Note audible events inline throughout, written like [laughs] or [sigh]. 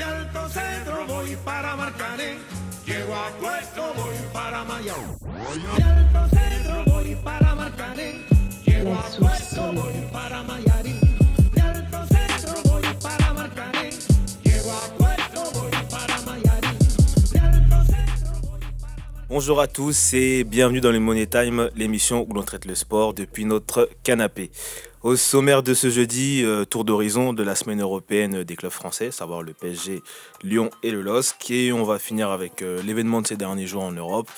De Alto Centro voy para Marcané. Llego a Puerto, voy para Mayao. De Alto Centro voy para Marcané. Llego a Puerto, voy para Mayarín. Bonjour à tous et bienvenue dans le Money Time, l'émission où l'on traite le sport depuis notre canapé. Au sommaire de ce jeudi, euh, tour d'horizon de la semaine européenne des clubs français, savoir le PSG, Lyon et le LOSC. Et on va finir avec euh, l'événement de ces derniers jours en Europe,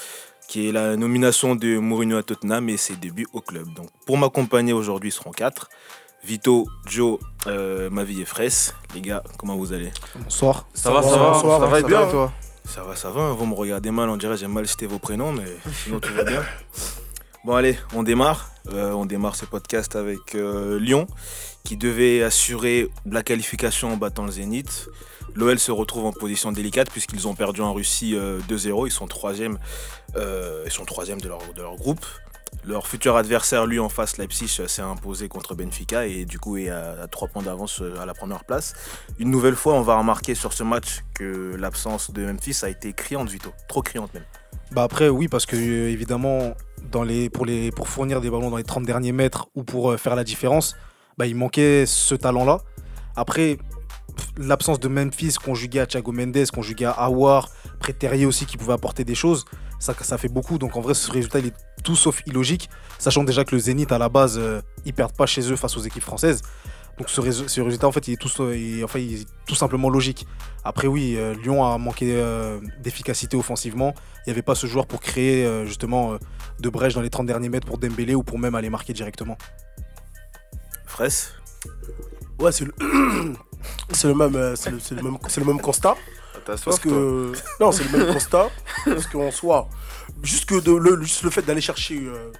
qui est la nomination de Mourinho à Tottenham et ses débuts au club. Donc, pour m'accompagner aujourd'hui, seront quatre. Vito, Joe, euh, Mavi et Fraisse. Les gars, comment vous allez? Bonsoir. Ça va, ça va, ça va, et bien, toi? Ça va, ça va. Vous me regardez mal, on dirait j'ai mal cité vos prénoms, mais sinon tout va bien. Bon allez, on démarre. Euh, on démarre ce podcast avec euh, Lyon, qui devait assurer la qualification en battant le Zénith. L'OL se retrouve en position délicate puisqu'ils ont perdu en Russie euh, 2-0. Ils sont troisième, euh, ils sont troisième de leur, de leur groupe. Leur futur adversaire, lui en face, Leipzig, euh, s'est imposé contre Benfica et du coup est à, à 3 points d'avance euh, à la première place. Une nouvelle fois, on va remarquer sur ce match que l'absence de Memphis a été criante, Vito. Trop criante même. Bah après oui parce que euh, évidemment dans les, pour, fournir des ballons dans les 30 derniers mètres ou pour faire la différence, bah, il manquait ce talent-là. Après l'absence de Memphis conjugué à Thiago Mendes, conjugué à Awar, Préterier aussi qui pouvait apporter des choses, ça, ça fait beaucoup. Donc en vrai ce résultat il est tout sauf illogique, sachant déjà que le Zénith à la base euh, ils perdent pas chez eux face aux équipes françaises. Donc ce, rés- ce résultat en fait il est tout, il enfin, il est tout simplement logique. Après oui, euh, Lyon a manqué euh, d'efficacité offensivement. Il n'y avait pas ce joueur pour créer euh, justement euh, de brèche dans les 30 derniers mètres pour Dembélé ou pour même aller marquer directement. Fraisse? Ouais, c'est le... [coughs] c'est le même, le, c'est le même, c'est le même constat. T'as Parce toi que non, c'est le même constat. Parce qu'en soi, juste que de, le, juste le fait d'aller chercher euh,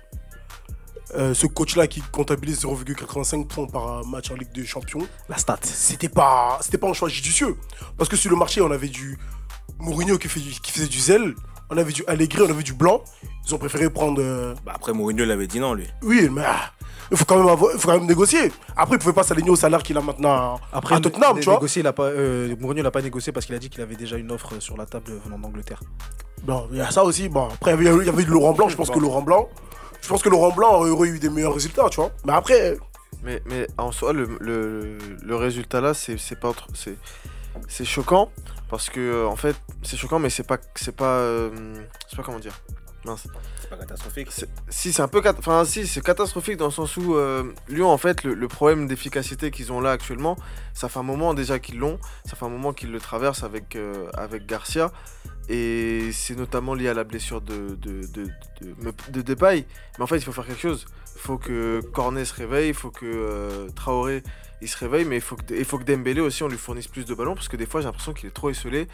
euh, ce coach-là qui comptabilise 0,85 points par match en Ligue des Champions, La stat. c'était pas, c'était pas un choix judicieux. Parce que sur le marché, on avait du Mourinho qui, fait qui faisait du zèle, on avait du Allegri, on avait du blanc. Ils ont préféré prendre. euh, bah Après, Mourinho l'avait dit non, lui. Oui, mais ah, il faut quand même avoir, il faut quand même négocier. Après, il pouvait pas s'aligner au salaire qu'il a maintenant Après à Tottenham, né- tu vois. négocier, il a pas, euh, Mourinho l'a pas négocié parce qu'il a dit qu'il avait déjà une offre sur la table venant d'Angleterre. Bon, il y a ça aussi. Bon, après, il y avait, il y avait Laurent Blanc. Je pense que Laurent Blanc, je pense que Laurent Blanc aurait eu des meilleurs résultats, tu vois. Mais après, Mais, mais en soi, le, le, le résultat là, c'est c'est pas autre- c'est c'est choquant parce que euh, en fait, c'est choquant, mais c'est pas c'est pas euh, je sais pas comment dire. Mince. C'est pas catastrophique. Si c'est un peu cat- enfin si c'est catastrophique dans le sens où euh, Lyon en fait le, le problème d'efficacité qu'ils ont là actuellement, ça fait un moment déjà qu'ils l'ont, ça fait un moment qu'ils le traversent avec euh, avec Garcia et c'est notamment lié à la blessure de de, de, de, de Depay. Mais en fait il faut faire quelque chose. Il faut que Cornet se réveille, il faut que euh, Traoré il se réveille, mais il faut que il faut que Dembélé aussi on lui fournisse plus de ballons parce que des fois j'ai l'impression qu'il est trop isolé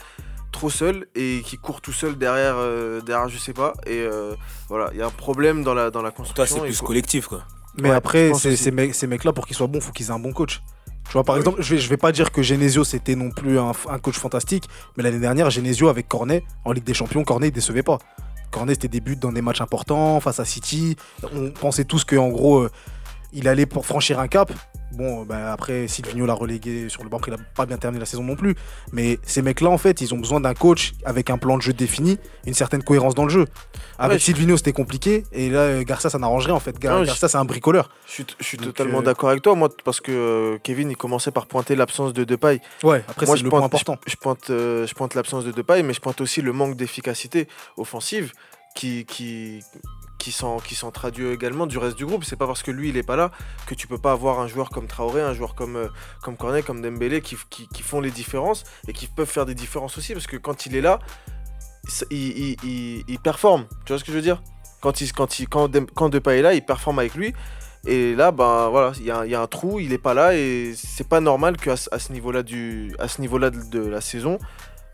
trop seul et qui court tout seul derrière, euh, derrière je sais pas. Et euh, voilà, il y a un problème dans la, dans la Toi, construction. c'est plus collectif, quoi. Mais Ouais, après, ces mecs- ces mecs-là, pour qu'ils soient bons, faut qu'ils aient un bon coach. Tu vois, par exemple, je vais, je vais pas dire que Genesio c'était non plus un, un coach fantastique, mais l'année dernière, Genesio avec Cornet en Ligue des Champions, Cornet il décevait pas. Cornet c'était des buts dans des matchs importants face à City. On pensait tous qu'en gros, euh, il allait pour franchir un cap. Bon, bah, après, Silvino l'a relégué sur le banc, il a pas bien terminé la saison non plus. Mais ces mecs-là, en fait, ils ont besoin d'un coach avec un plan de jeu défini, une certaine cohérence dans le jeu. Avec Ouais, Silvino, c'était compliqué, et là, Garcia, ça n'arrangerait en fait. Gar- je- Garcia, c'est un bricoleur. Je suis, je suis Donc, totalement euh, d'accord avec toi, moi, parce que euh, Kevin, il commençait par pointer l'absence de Depay. Ouais, après, c'est le point important. Je, je pointe, euh, je pointe l'absence de Depay, mais je pointe aussi le manque d'efficacité offensive qui, qui, qui s'en traduit également du reste du groupe. C'est pas parce que lui, il est pas là que tu peux pas avoir un joueur comme Traoré, un joueur comme, euh, comme Cornet, comme Dembélé qui, qui, font les différences et qui peuvent faire des différences aussi parce que quand il est là, il, performe. Tu vois ce que je veux dire? Quand, il, quand, il, quand, quand Depay est là, il performe avec lui. Et là, ben voilà, il y y a un trou, il est pas là et c'est pas normal qu'à à ce niveau-là du, à ce niveau-là de la saison,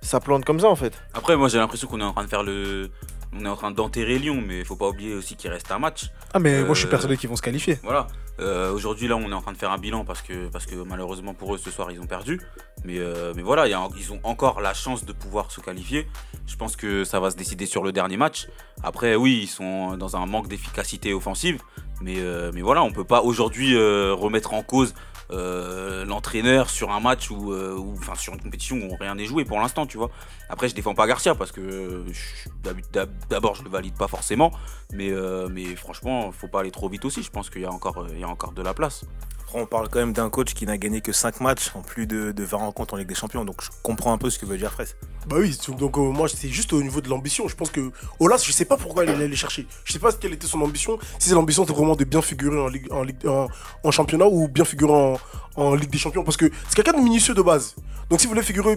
ça plante comme ça en fait. Après, moi j'ai l'impression qu'on est en train de faire le. On est en train d'enterrer Lyon, mais il faut pas oublier aussi qu'il reste un match. Ah, mais moi, je suis Euh, persuadé qu'ils vont se qualifier. Voilà. Euh, Aujourd'hui, là, on est en train de faire un bilan parce que, parce que malheureusement pour eux, ce soir, ils ont perdu. Mais, euh, mais voilà, il y a- ils ont encore la chance de pouvoir se qualifier. Je pense que ça va se décider sur le dernier match. Après, oui, ils sont dans un manque d'efficacité offensive. Mais, mais voilà, on peut pas aujourd'hui remettre en cause euh, l'entraîneur sur un match ou euh, sur une compétition où rien n'est joué pour l'instant, tu vois. Après, je défends pas Garcia parce que euh, d'abord, je le valide pas forcément, mais, mais franchement, faut pas aller trop vite aussi. Je pense qu'il y, y a encore de la place. On parle quand même d'un coach qui n'a gagné que 5 matchs en plus de, de 20 rencontres en Ligue des Champions. Donc je comprends un peu ce que veut dire Fraisse. Bah oui, donc euh, moi c'est juste au niveau de l'ambition. Je pense que Olas, je sais pas pourquoi il allait aller chercher. Je sais pas quelle était son ambition. Si l'ambition, c'est vraiment de bien figurer en, championnat ou bien figurer en, Ligue des Champions. Parce que c'est quelqu'un de minutieux de base. Donc s'il voulait figurer,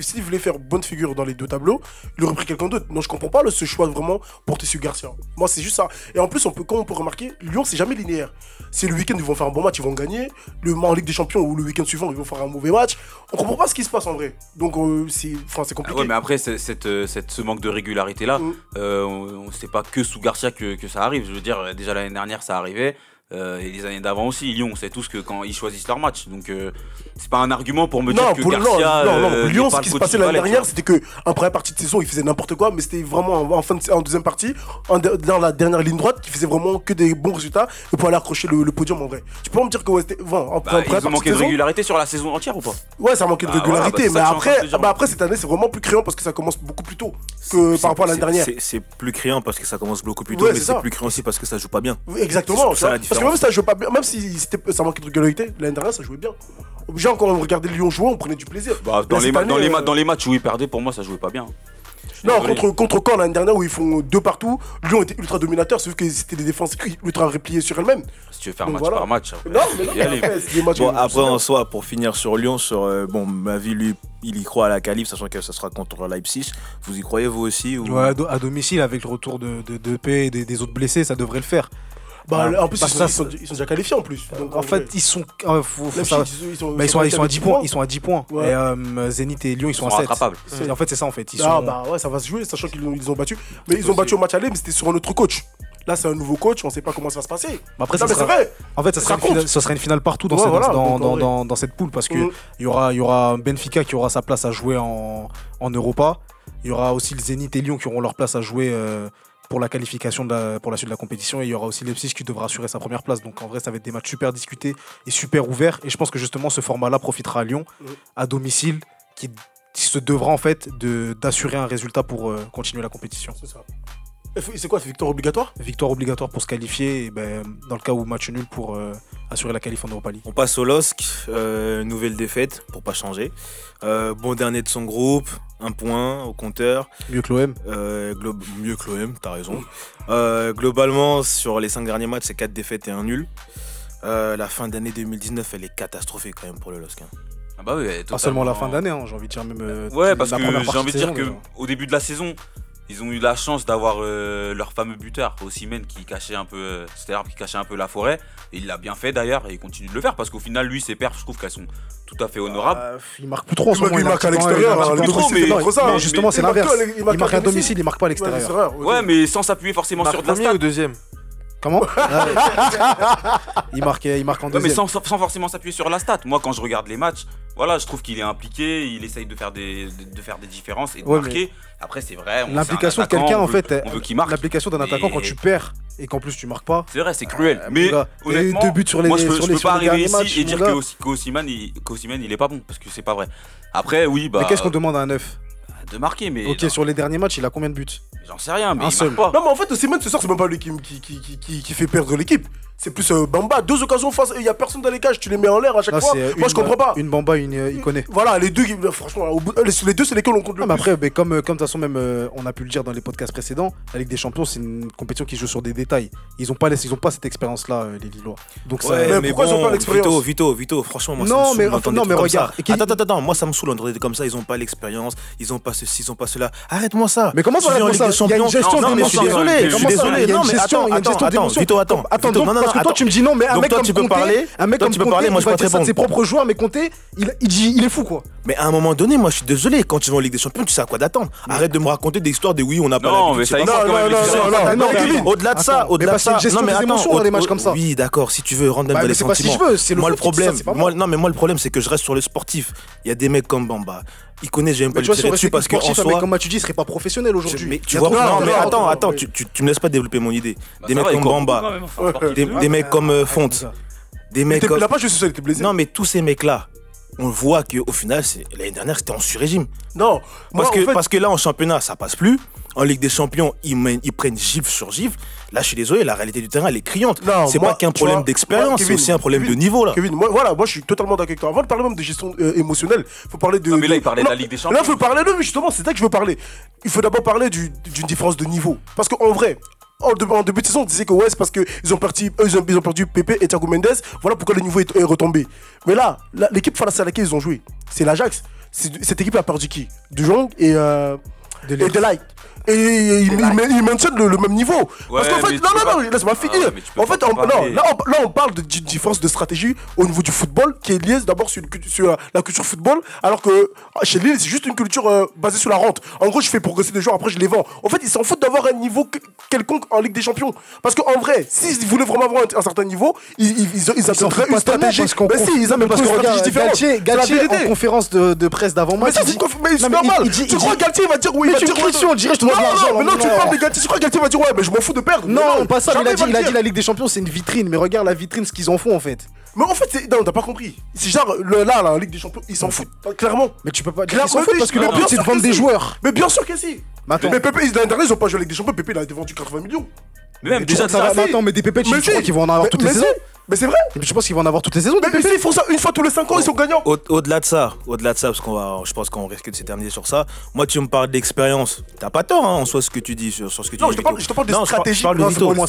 s'il voulait faire bonne figure dans les deux tableaux, il aurait pris quelqu'un d'autre. Non, je comprends pas ce choix vraiment porter sur Garcia. Moi c'est juste ça. Et en plus, on peut, comme on peut remarquer, Lyon c'est jamais linéaire. C'est le week-end ils vont faire un bon match, ils vont gagner. Le en Ligue des Champions ou le week-end suivant ils vont faire un mauvais match. On comprend pas ce qui se passe en vrai. Donc euh, c'est, c'est Ah compliqué. ouais, mais après, cette, euh, cette- ce manque de régularité là, Mm. euh, on, c'est pas que sous Garcia que, que ça arrive. Je veux dire, déjà l'année dernière, ça arrivait. Euh, et les années d'avant aussi, Lyon, on sait tous que quand ils choisissent leur match. Donc, euh, c'est pas un argument pour me dire non, que pour Garcia. non, non, non. euh, Lyon, ce qui se passait l'année dernière, c'était que en première partie de saison, il faisait n'importe quoi, mais c'était vraiment en, en fin de- en deuxième partie, en, de- dans la dernière ligne droite, qui faisait vraiment que des bons résultats et pour aller accrocher le, le podium en vrai. Tu peux pas me dire que ouais, c'était- bon, en, en. Bah, première ils ont manqué de régularité sur la saison entière ou pas? Ouais, ça manquait de Bah, voilà, régularité, bah, c'est mais en après, bah, après cette année, c'est vraiment plus criant parce que ça commence beaucoup plus tôt que C'est- par rapport à l'année c'est- dernière. c'est- C'est plus criant parce que ça commence beaucoup plus tôt, mais c'est c'est plus criant aussi parce que ça joue pas bien. Exactement, C'est ça, la parce que même si ça jouait pas bien, même si c'était- ça manquait de régularité, l'année dernière ça jouait bien. Déjà quand on regardait Lyon jouer, on prenait du plaisir. Bah, dans, les dans, euh, dans les matchs où ils perdaient, pour moi, ça jouait pas bien. Non, contre, contre Caen l'année dernière où ils font deux partout, Lyon était ultra dominateur, sauf que c'était des défenses ultra repliées sur elles-mêmes. Si tu veux faire Donc match voilà. par match, après, Non, mais non, aller. après, c'est des matchs Bon, où- après, en soi, pour finir sur Lyon, sur euh, bon, ma vie, lui, il y croit à la qualif, sachant que ça sera contre Leipzig. Vous y croyez, vous aussi ou... Ouais, à, do- à domicile, avec le retour de, de, de P et des, des autres blessés, ça devrait le faire. Bah, Ah, en plus, ils parce sont, que ils, sont, ils sont déjà qualifiés en plus. Donc, En fait, ils sont. euh, faut- faut Leipzig, savoir- ils sont, bah, ils sont, à- ils sont à 10 points. Ils sont à 10 points. Ouais. Et euh, Zénith et Lyon, ils Ils sont, à 7. rattrapables. C'est- En fait, c'est ça en fait. Ils Ah sont... bah ouais, ça va se jouer, sachant qu'ils ont, ils ont battu. Mais ils ont battu au match aller, mais c'était sur un autre coach. Là, c'est un nouveau coach, on sait pas comment ça va se passer. Bah, après, non, ça mais sera- vrai. En fait, ça Ça sera, finale, ça sera une finale partout dans, Ouais, cette, voilà, dans, donc, dans, dans- dans cette poule parce que Mhm. il y aura, il y aura Benfica qui aura sa place à jouer en, en Europa. Il y aura aussi le Zénith et Lyon qui auront leur place à jouer euh, pour la qualification de la, pour la suite de la compétition. Et il y aura aussi Leipzig qui devra assurer sa première place. Donc en vrai, ça va être des matchs super discutés et super ouverts. Et je pense que justement, ce format-là profitera à Lyon, à domicile, qui, se devra en fait d'assurer un résultat pour euh, continuer la compétition. C'est ça. C'est quoi, victoire obligatoire? Victoire obligatoire pour se qualifier, et ben, dans le cas où match nul pour euh, assurer la qualif en Europa League. On passe au LOSC, euh, nouvelle défaite, pour pas changer. Euh, bon dernier de son groupe, un point au compteur. Mieux que l'OM. Euh, mieux que l'OM, t'as raison. Euh, globalement, sur les 5 derniers matchs, c'est 4 défaites et un nul. Euh, la fin d'année 2019, elle est catastrophique quand même pour le LOSC. hein. Ah bah oui, Pas seulement la fin d'année, hein, j'ai envie de dire même. Ouais, parce la que j'ai envie de dire saison, que déjà. au début de la saison, ils ont eu la chance d'avoir euh, leur fameux buteur, Osimhen, qui cachait un peu, euh, c'était l'arbre qui cachait un peu la forêt. Et il l'a bien fait d'ailleurs, et il continue de le faire parce qu'au final, lui, ses perfs, je trouve qu'elles sont tout à fait honorables. Euh, il marque plus trop en Il ce marque- moment. il marque à l'extérieur, il marque hein, mais- c'est pas trop ça, non, justement, c'est Il marque l'inverse. à- il Il marque marque à domicile, il marque pas à l'extérieur. ouais, mais sans s'appuyer forcément sur de la premier stat. ou deuxième Comment [laughs] il, marque, il marque en Ouais, mais deuxième. sans, sans forcément s'appuyer sur la stat. Moi, quand je regarde les matchs, voilà, je trouve qu'il est impliqué, il essaye de faire des, de, de faire des différences et de Ouais, marquer. Après, c'est vrai. on- L'implication de quelqu'un, en veut- fait, on veut qu'il marque. l'implication d'un attaquant quand tu perds et qu'en plus tu marques pas. C'est vrai, c'est cruel. Euh, mais gars. Honnêtement, deux buts sur les- moi, je peux, sur je les- peux sur pas les arriver derniers ici matchs, et dire que gars. Osi- qu'Osimhen, il, il est pas bon parce que c'est pas vrai. Après, oui, bah, mais qu'est-ce qu'on demande à un neuf? De marquer, mais Ok, non, sur les derniers matchs, il a combien de buts? J'en sais rien, mais un il seul. marque pas. Non, mais en fait, Osimhen, ce soir, c'est même pas lui qui, qui, qui, qui, qui- qui fait perdre l'équipe. C'est plus euh, Bamba. Deux occasions face, il y a personne dans les cages, tu les mets en l'air à chaque fois. Moi, une- je comprends pas. Une bamba, une, euh, il connaît. Voilà, les deux, franchement, au bout- les, les deux, c'est lesquels on compte le Ah, mais plus. après, mais comme, euh, comme de toute façon, même euh, on a pu le dire dans les podcasts précédents, la Ligue des Champions, c'est une compétition qui joue sur des détails. Ils ont pas, laissé- ils ont pas cette expérience-là, euh, les Lillois. Donc ça. Ouais, mais mais, pourquoi ils ont bon, pas l'expérience Vito, Vito, Vito, franchement, moi, ça Non, me saoule mais- non, mais regarde, ça. qui- Attends, attends, attends, moi, ça me saoule d'entendre comme ça. Ils ont pas l'expérience, ils ont pas ceci, ils ont pas cela. Arrête-moi ça. Mais comment Tu ça, ça Il y a une gestion désolé, je suis ça désolé. Il y a Non, une mais gestion. Vito, attends. Attends, Parce que toi, tu me dis non, mais un mec comme tu peux Conte, parler. un mec Toi, comme tu peux Conte, parler, moi, je peux te ses propres joueurs, mais Conte, il, il dit, il est fou, quoi. Mais à un moment donné, moi, je suis désolé. Quand tu vas en Ligue des Champions, tu sais à quoi d'attendre. Arrête de me raconter des histoires de oui, on n'a pas Non, l'habitude, mais ça existe non, non, au-delà de ça, au-delà de ça, non mais des attends, dans matchs comme ça. Oui, d'accord, si tu veux rentrer Bah, dans mais les c'est pas si sentiments. je veux, c'est le moi le problème, non mais moi le problème c'est que je reste sur le sportif. Il y a des mecs comme Bamba, il connaît, j'aime pas le tirer dessus parce qu'en soi. comme tu dis, il serait pas professionnel aujourd'hui. Mais tu vois, non, mais attends, attends, tu me laisses pas développer mon idée. Des mecs comme euh, Bamba, des mecs comme Fonte, des mecs comme. pas. Non, mais tous ces mecs-là, on voit qu'au final, l'année dernière, c'était en sur-régime. Non, parce, moi, que, parce que là, en championnat, ça passe plus. En Ligue des Champions, ils, prennent gifle sur gifle. Là, je suis désolé, la réalité du terrain, elle est criante. C'est pas qu'un problème d'expérience, c'est aussi un problème de niveau. Là. Kevin, moi, voilà, moi je suis totalement d'accord avec toi. Avant de parler même de gestion euh, émotionnelle, faut parler de. Non, mais là, il parlait de la Ligue des Champions. Là, il faut parler, non, mais justement, c'est ça que je veux parler. Il faut d'abord parler d'une différence de niveau. Parce qu'en vrai, en, début de saison, on disait que ouais, c'est parce qu'ils ont, perdu, eux, ils ont, perdu Pepe et Thiago Mendes. Voilà pourquoi le niveau est, retombé. Mais là, l'équipe face à laquelle ils ont joué, c'est l'Ajax. Cette équipe a perdu qui? De Jong et, euh, de et et ils maintiennent le, même niveau. Parce qu'en fait, non, non, non, laisse-moi finir. En fait, non, là, on, là, on parle d'une différence de stratégie au niveau du football qui est liée d'abord sur, la culture football, alors que ah, chez Lille, c'est juste une culture euh, basée sur la rente. En gros, je fais progresser des joueurs, après je les vends. En fait, ils s'en foutent d'avoir un niveau quelconque en Ligue des Champions. Parce qu'en vrai, s'ils voulaient vraiment avoir un, certain niveau, ils, ils, ils, ils attendraient une stratégie. Parce si, ils parce une stratégie différente. Galtier, Galtier en conférence de, presse d'avant-match. Mais c'est normal. Tu crois Galtier va dire oui, il va dire on dirait je non, non, Mais non, tu parles. Tu crois que quelqu'un va dire ouais, mais je m'en fous de perdre. Non, pas ça. Il a, dit, la Ligue des Champions, c'est une vitrine. Mais regarde la vitrine, ce qu'ils en font en fait. Mais en fait, non, t'as pas compris. C'est genre, là, la Ligue des Champions, ils s'en foutent, clairement. Mais tu peux pas dire s'en foutent parce que le but, c'est de vendre des joueurs. Mais bien sûr que si. Mais Pépé, l'année dernière, ils ont pas joué la Ligue des Champions. Pépé, il a été vendu 80 millions. Mais même, déjà, ça va. Attends, mais des pépettes, je crois qu'ils vont en avoir toutes les saisons. Mais c'est vrai Je pense qu'ils vont en avoir toutes les saisons. Mais, si, ils font ça une fois tous les 5 ans, ils sont gagnants Au-delà de ça, au-delà de ça, parce qu'on va, je pense qu'on risque de s'éterniser sur ça. Moi, tu me parles d'expérience. T'as pas tort, hein, en soi, ce que tu dis sur, ce que tu non, dis. Je parle, je te parle, de stratégie. Parle de non, ah,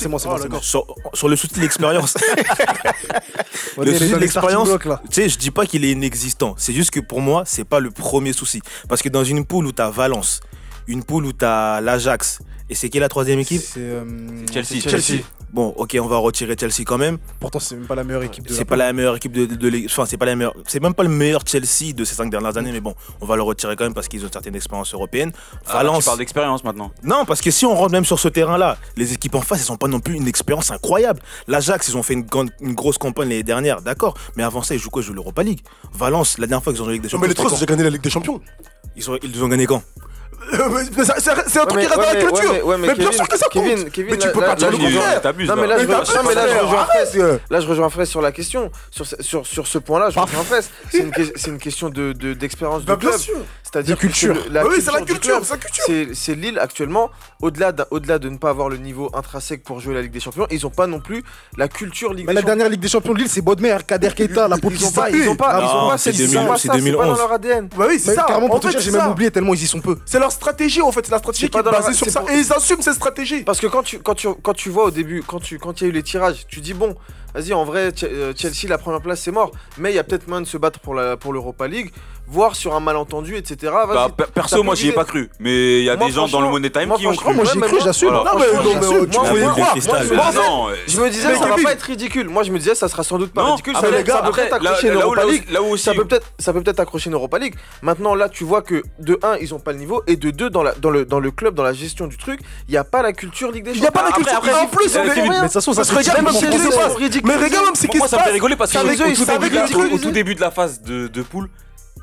sur, sur, le souci de l'expérience. [laughs] le souci de l'expérience, tu sais, je dis pas qu'il est inexistant. C'est juste que pour moi, c'est pas le premier souci. Parce que dans une poule où t'as Valence, une poule où t'as l'Ajax, et c'est qui la troisième équipe euh, C'est Chelsea. Chelsea. Bon, ok, on va retirer Chelsea quand même. Pourtant, c'est même pas la meilleure équipe. C'est pas la meilleure équipe de, de, Enfin, c'est pas la meilleure. C'est même pas le meilleur Chelsea de ces cinq dernières années, mais bon, on va le retirer quand même parce qu'ils ont une certaine expérience européenne. Ah, Valence. tu parles d'expérience maintenant. Non, parce que si on rentre même sur ce terrain-là, les équipes en face, elles ont pas non plus une expérience incroyable. L'Ajax, ils ont fait une, grosse campagne l'année dernière, d'accord. Mais avant ça, ils jouent quoi? Ils jouent l'Europa League. Valence, la dernière fois qu'ils ont joué la Ligue des Champions. mais les trois, ils ont gagné la Ligue des Champions. Ils ils ont gagné quand? Euh, c'est un truc qui reste dans la culture. mais, bien sûr que ça compte. mais tu peux pas dire le contraire. Non, mais là, je, rejoins Fraisse sur la question. Sur, sur, sur ce point-là, je bah, rejoins Fraisse. C'est une, question d'expérience bah, de, club. C'est-à-dire culture. Le, la oui, c'est la culture, c'est la culture. C'est Lille actuellement, au-delà au-delà de ne pas avoir le niveau intrinsèque pour jouer la Ligue des Champions, ils ont pas non plus la culture Ligue Mais des la dernière Ligue des Champions de Lille, c'est Bodmer, Kader Keita, la Ils ont pas, ils ont pas, c'est pas dans leur ADN. Bah oui, c'est ça. J'ai même oublié tellement ils y sont peu. C'est leur stratégie en fait, c'est la stratégie qui est basée sur ça et ils assument cette stratégie. Parce que quand tu quand tu quand tu vois au début, quand tu quand il y a eu les tirages, tu dis bon, vas-y en vrai euh, Chelsea la première place c'est mort, mais il y a peut-être moyen de se battre pour la pour l'Europa League voire sur un malentendu, etc. Bah, perso, moi, j'y ai pas cru. Mais il y a des gens dans le Money Time qui ont cru. Moi, j'ai cru, j'assume. Voilà. Non, mais tu Je me disais, ça va pas être ridicule. Moi, je me disais, ça sera sans doute pas ridicule. Ça peut peut-être accrocher l'Europa League. Ça peut peut-être accrocher l'Europa League. Maintenant, là, tu vois que de 1, ils ont pas le niveau. Et de 2, dans le club, dans la gestion du truc, il n'y a pas la culture Ligue des Champions. Il n'y a pas la culture. En plus, mais de toute façon, ça se regarde même si Mais regarde même si ça me fait rigoler parce que au tout début de la phase de poule,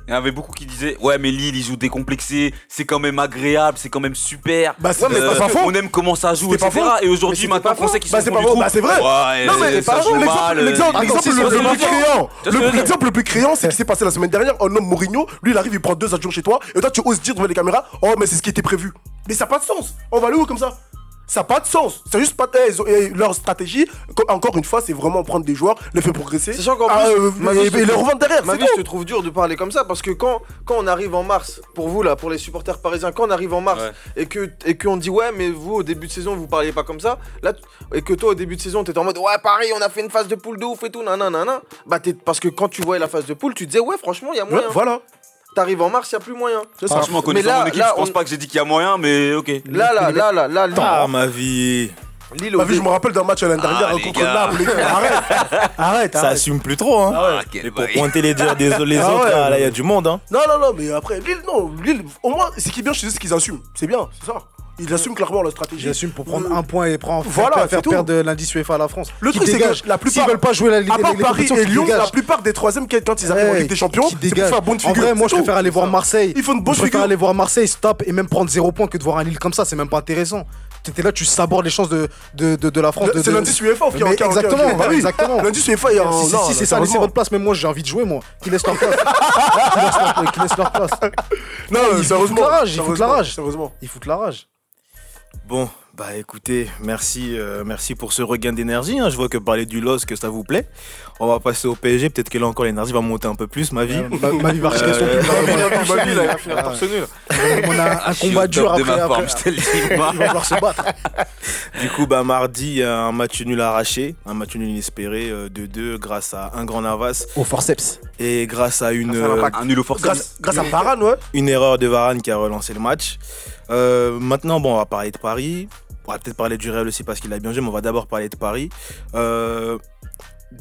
il y en avait beaucoup qui disaient Ouais, mais Lille, ils jouent décomplexé, c'est quand même agréable, c'est quand même super. Bah, c'est euh, pas faux. On aime comment ça joue, etc. Et aujourd'hui, maintenant qu'on sait qu'ils bah, sont. Bah, c'est pas faux, bah, c'est vrai. Non, mais pas L'exemple le, plus criant, c'est ce qui s'est passé la semaine dernière. Un homme Mourinho, lui, il arrive, il prend deux adjoints chez toi, et toi, tu oses dire devant les caméras Oh, mais c'est ce qui était prévu. Mais ça n'a pas de sens. On va aller où comme ça? Ça n'a pas de sens. C'est juste pas eh, de... Eh, leur stratégie. Encore une fois, c'est vraiment prendre des joueurs, les faire progresser. C'est qu'en ah, euh, et, et les revendre derrière. Ma vie, je te trouve dur de parler comme ça parce que quand, quand on arrive en mars, pour vous là, pour les supporters parisiens, quand on arrive en mars et que et qu'on dit ouais, mais vous au début de saison, vous parliez pas comme ça. Là, et que toi au début de saison, t'étais en mode ouais, Paris, on a fait une phase de poule de ouf et tout, nanana. Nan, nan. Bah, parce que quand tu voyais la phase de poule, tu disais ouais, franchement, il y a moyen. Ouais, voilà. T'arrives en mars, il n'y a plus moyen. Franchement, connaissant mon équipe, je pense pas que j'ai dit qu'il y a moyen, mais ok. Là, là, là, là, là. Ah, ma vie. Lille ma vie, je me rappelle d'un match l'année dernière ah, contre Naples. Arrête, [laughs] arrête, arrête. Ça assume plus trop. Hein. Ah ouais. mais pour pointer les, [laughs] les, les autres, là, il y a du monde. Hein. Non, non, non, mais après, Lille, non. Lille, au moins, c'est qui est bien, je sais qu'ils assument. C'est bien, c'est ça. Il assume clairement la stratégie. Il assume pour prendre euh... un point et prendre, voilà, faire, faire perdre l'indice UEFA à la France. Le truc, c'est que la plupart. S'ils veulent pas jouer la Ligue des Champions. Paris et Lyon, la plupart des troisièmes, quand ils arrivent hey, en Ligue des Champions, c'est pour faire bonne figure. En vrai, moi, je préfère aller voir Marseille. Ils font une bonne figure. Je préfère aller voir Marseille, stop, et même prendre 0 points que de voir un Lille comme ça. C'est même pas intéressant. T'étais là, tu sabores les chances de, de, de, de la France. C'est l'indice UEFA qui est Exactement, exactement. L'indice UEFA, il y a Si c'est ça, laissez votre place. Même moi, j'ai envie de jouer, moi. Qui laisse leur place. Qui laisse leur place. [laughs] Non, sérieusement. Ils foutent la rage. Ils foutent la rage. Bon, bah écoutez, merci, euh, merci pour ce regain d'énergie. hein. Je vois que parler du LOS, que ça vous plaît. On va passer au PSG. Peut-être que là encore l'énergie va monter un peu plus, ma vie. Euh, ma, ma vie va rechier son Euh, plus. Finir torse nu, là, va finir torse. On a un combat dur top de après. ma forme, après- je te le dis. moi. Il va falloir se battre. [laughs] Du coup, bah, mardi, un match nul arraché, un match nul inespéré euh, de 2 grâce à un grand Navas Au forceps. et grâce à une, Grâce à l'impact. Un nul au forceps. Grâce, grâce à Varane, ouais. une erreur de Varane qui a relancé le match. Euh, maintenant, bon, on va parler de Paris. On va peut-être parler du Real aussi parce qu'il a bien joué, mais on va d'abord parler de Paris. Euh,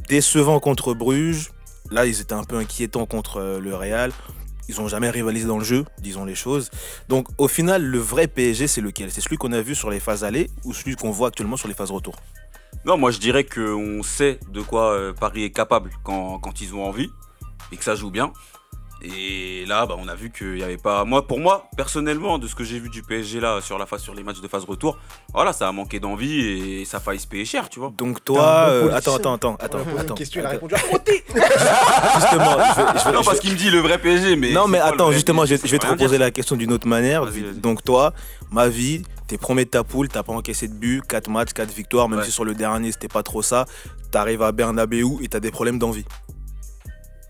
décevant contre Bruges. Là, ils étaient un peu inquiétants contre euh, le Real. Ils n'ont jamais rivalisé dans le jeu, disons les choses. Donc, au final, le vrai PSG, c'est lequel? C'est celui qu'on a vu sur les phases allées ou celui qu'on voit actuellement sur les phases retour? Non, moi je dirais qu'on sait de quoi euh, Paris est capable quand, quand ils ont envie et que ça joue bien. Et là, bah, on a vu qu'il n'y avait pas. Moi, pour moi, personnellement, de ce que j'ai vu du PSG là sur la phase, sur les matchs de phase retour, voilà, ça a manqué d'envie et ça a failli se payer cher, tu vois. Donc, toi. euh, attends, attends, attends, attends. Question, il a répondu à côté. [laughs] Justement, je vais- je vais- non, je parce qu'il me dit le vrai PSG, mais. non, mais attends, justement, je, PSG, je vais te reposer la question d'une autre manière. Donc, toi, ma vie, t'es premier de ta poule, t'as pas encaissé de but, 4 matchs, 4 victoires, même Ouais. si sur le dernier c'était pas trop ça. T'arrives à Bernabeu et t'as des problèmes d'envie.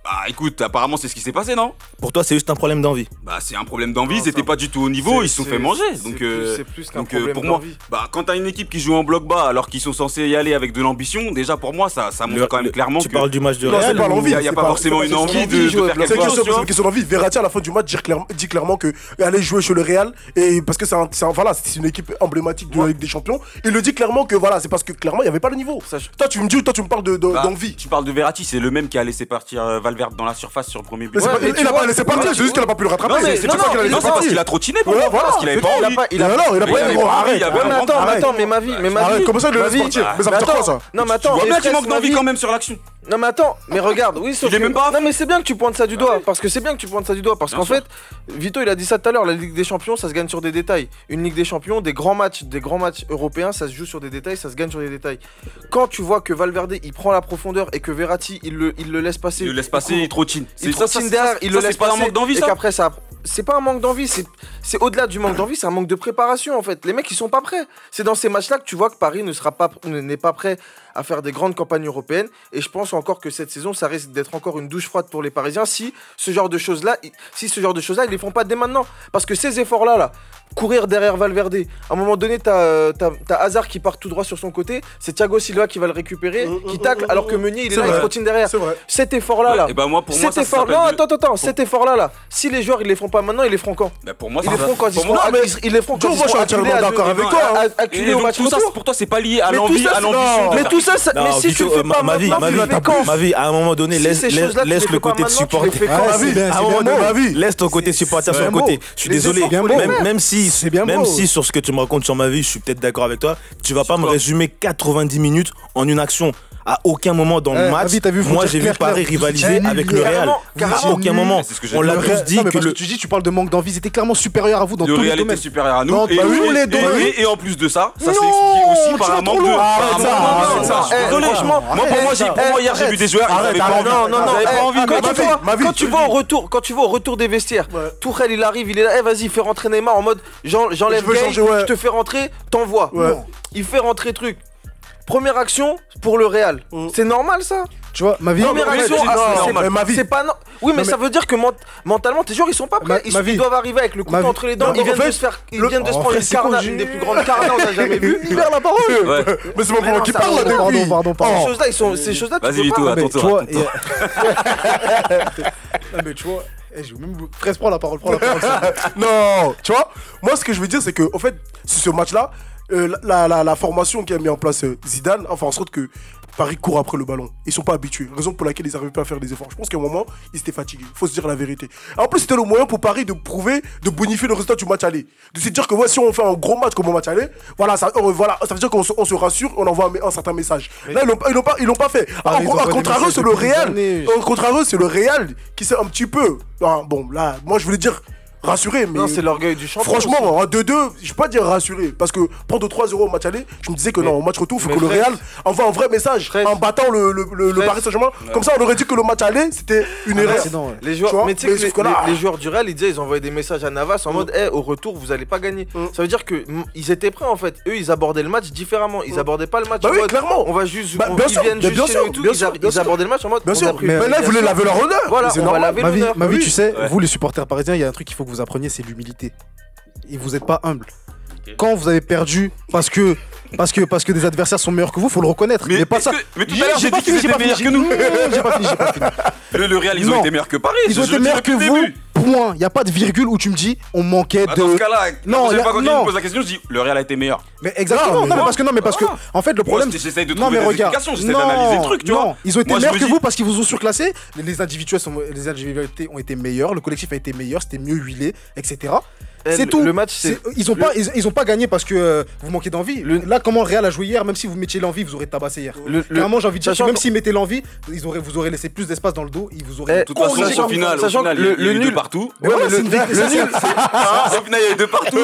Bah écoute, apparemment c'est ce qui s'est passé, non? Pour toi, c'est juste un problème d'envie. Bah c'est un problème d'envie, ils étaient pas du tout au niveau, ils se sont fait manger. c'est Donc, plus- euh, c'est plus qu'un donc, euh, problème pour moi, d'envie. bah quand t'as une équipe qui joue en bloc bas alors qu'ils sont censés y aller avec de l'ambition, déjà pour moi ça, ça montre Le- quand même le- clairement tu que parles du match de Real pas ou- l'envie. il n'y a, c'est pas forcément une envie de, faire quelque chose, question, tu c'est une question d'envie. Verratti, à la fin du match, dit clairement, que aller jouer chez le Real, et parce que c'est un, c'est un- voilà, c'est une équipe emblématique de la Ligue des Champions. Il le dit clairement que voilà, c'est parce que clairement, il n'y avait pas le niveau. Toi, tu me dis, toi, tu me parles de- Bah, d'envie. Tu parles de Verratti, c'est le même qui a laissé partir euh, Valverde dans la surface sur le premier but. Ouais, pas- mais il a pas laissé partir, c'est juste qu'il a pas pu le rattraper. Non, mais c'est pour ça qu'il a laissé c'est parce partir. qu'il a trottiné pour moi, voilà, parce qu'il avait pas envie. Il a pas- il a Mais pas- alors, il a pas pas arrête. attends, attends, mais ma vie, mais ma Arrête, vie. comment ça, il le laisse partir Mais ça veut quoi, attends, ça Non, mais attends, Tu vois mais bien qu'il manque ma d'envie vie- quand même sur l'action. Non mais attends, mais regarde, oui sauf Il est que- même pas Non mais c'est bien que tu pointes ça du doigt, parce que c'est bien que tu pointes ça du doigt, parce qu'en fait, Vito il a dit ça tout à l'heure, la Ligue des Champions ça se gagne sur des détails. Une Ligue des Champions, des grands matchs, des grands matchs européens, ça se joue sur des détails, ça se gagne sur des détails. Quand tu vois que Valverde il prend la profondeur et que Verratti il le, il le laisse passer, Il le laisse court, il trottine. C'est ça, derrière, il le c'est laisse pas un manque d'envie et ça qu'après ça, c'est pas un manque d'envie, c'est c'est au-delà du manque d'envie, c'est un manque de préparation en fait. Les mecs ils sont pas prêts. C'est dans ces matchs-là que tu vois que Paris ne sera pas n'est pas prêt à faire des grandes campagnes européennes. Et je pense encore que cette saison, ça risque d'être encore une douche froide pour les Parisiens si ce genre de choses-là, si ce genre de choses-là, ils les font pas dès maintenant. Parce que ces efforts-là, là, courir derrière Valverde, à un moment donné, t'as euh, t'as- t'as Hazard qui part tout droit sur son côté, c'est Thiago Silva qui va le récupérer, Mm, qui mm, tacle, mm, alors mm, que Meunier, il est c'est là, il vrai. trottine derrière. C'est vrai. Cet effort-là, là. Et bah moi pour moi Cet ça, ça effort, non, attends, attends, cet effort-là, là, si les joueurs ils les font pas maintenant, ils les feront quand? Bah, pour moi Ils ça les feront quand ils pour seront moi, acculés- ils les feront quand ils moi, je suis seront entièrement à- d'accord avec toi, hein. acculés au match pour toi c'est pas lié à l'envie, l'ambition. Mais tout ça, ça- Non, mais si Vito, tu le euh, fais pas ma vie, ma vie, ma à un moment donné, Si laisse, laisse, le côté de supporter. Ah, À un moment donné, beau. Ma vie. laisse ton côté supporter sur le côté. Je suis désolé, même, si, même si sur ce que tu me racontes sur ma vie, je suis peut-être d'accord avec toi, tu vas pas me résumer 90 minutes en une action. À aucun moment dans Eh, le match, vu, faut moi dire j'ai vu clair, Paris clair. rivaliser Eh, avec le Real. À aucun moment, on l'a tous dit que parce le. que tu dis, tu parles de manque d'envie, ils étaient clairement supérieurs à vous dans Le tous les Real était domaines. supérieur à nous. Dans et, tous et- les et- domaines. et- et en plus de ça, ça s'est expliqué aussi par vas un manque de. Eh, désolé. franchement, Moi pour moi, j'ai- pour moi hier j'ai vu des joueurs qui Arrête, avaient pas envie. Non, non, non. J'avais pas eh, envie de quand, tu le au retour, quand tu vois au retour des vestiaires. Tourelle il arrive, il est là, eh vas-y, fais rentrer Neymar en mode j'en- j'enlève Je te fais rentrer, t'envoies. Il fait rentrer truc. Première action pour le Real. Mm. C'est normal ça Tu vois, ma vie. Première mais action, c'est ah, normal. c'est- Mais ma vie. c'est pas no- Oui, mais Non, ça veut dire que ment- mentalement tes joueurs ils sont pas prêts. Ma- ils, ma vie. doivent arriver avec le couteau Ma entre les dents. Non, ils en viennent fait, de se faire, ils le- viennent de se Oh, prendre une con, une des plus grandes carnades on a jamais [laughs] vu. Libère la parole Ouais. Mais c'est pas pour moi qui parle là depuis. Pardon, pardon, pardon. Ces choses-là, ils sont, ces choses-là, tu Vas-y, peux Vito, attends, et- [laughs] Non, mais tu vois, eh, je vais même. Frère, prends la parole, prends la parole. Non, tu vois, moi ce que je veux dire, c'est que, au fait, sur ce match-là, euh, la, la, la formation qui a mis en place euh, Zidane a fait en sorte que Paris court après le ballon. Ils sont pas habitués. Raison pour laquelle ils n'arrivaient pas à faire des efforts. Je pense qu'à un moment, ils étaient fatigués. Faut se dire la vérité. En plus, c'était le moyen pour Paris de prouver, de bonifier le résultat du match aller. De se dire que ouais, si on fait un gros match comme au match aller, voilà, ça, euh, voilà, ça veut dire qu'on se, on se rassure, on envoie un, un certain message. Là, ils l'ont pas, ils l'ont pas, ils l'ont pas fait. Ah, en, ils en contrario, c'est le Real. En contrario, c'est le Real qui s'est un petit peu. Ah, bon, là, moi, je voulais dire rassuré. Mais Non, c'est l'orgueil du champion. Franchement, en 2-2, je peux pas dire rassuré. Parce que prendre 3-0 au match aller, je me disais que non, au match retour, il faut que le Real envoie un vrai message Fred- en battant le, le, le- le Fred- Paris Saint-Germain. Comme ça, on aurait dit que le match aller, c'était une erreur. ouais. Les vois, joueurs, mais mais les, les- les du Real, ils disaient, ils envoyaient des messages à Navas en mode, Eh, au retour, vous allez pas gagner. Mm. Ça veut dire que mm, ils étaient prêts en fait. Eux, ils abordaient le match différemment. Ils abordaient pas le match Bah en oui, mode, clairement. On va juste, Bah, on- bien ils sûr, viennent bien juste chez sûr, nous et tout. bien Ils, sûr, abordaient le match en mode. Bien sûr, mais là, ils voulaient laver leur honneur. Voilà, on va laver Ma vie, l'honneur. ma vie, Oui. tu sais, Ouais. vous les supporters parisiens, il y a un truc qu'il faut que vous appreniez, c'est l'humilité. Et vous n'êtes pas humble. Quand vous avez perdu parce que, parce que, parce que des adversaires sont meilleurs que vous, faut le reconnaître. Mais, pas est-ce ça. que- mais tout J'ai- à l'heure, j'ai j'ai pas dit qu'ils fini, j'ai étaient pas meilleurs fini, que nous. [laughs] J'ai pas fini, j'ai pas fini. [laughs] Le, le Real, ils ont Non. été meilleurs que Paris. Ils ont été meilleurs que vous. Point. Il n'y a pas de virgule où tu me dis on manquait Bah, Dans ce de. cas-là, Non, non, y a- pas quand tu non. me poses la question, je dis le Real a été meilleur. Mais exactement. Non, Non, mais non. parce que non, mais parce que Ah. en fait le problème. j'essaye de Non trouver mais des regarde, explications, j'essaie d'analyser le truc, tu vois. non, ils ont été Moi, meilleurs me que dis- vous parce qu'ils vous ont surclassé. Les individuels, sont, les individualités ont été meilleurs, le collectif a été meilleur, c'était mieux huilé, etc. Eh, C'est tout. Le match, c'est. C'est- Ils ont le- pas, ils, ils ont pas gagné parce que euh, vous manquez d'envie. Le- Là, comment Real a joué hier, même si vous mettiez l'envie, vous aurez tabassé hier. Le- Clairement, j'ai envie de dire que même s'ils mettaient l'envie, ils auraient, vous auraient laissé plus d'espace dans le dos, ils vous auraient. Eh, De toute façon, au final, final, le- nul- partout. Le- [laughs] c'est nul, c'est- Au final, il y a eu deux partout.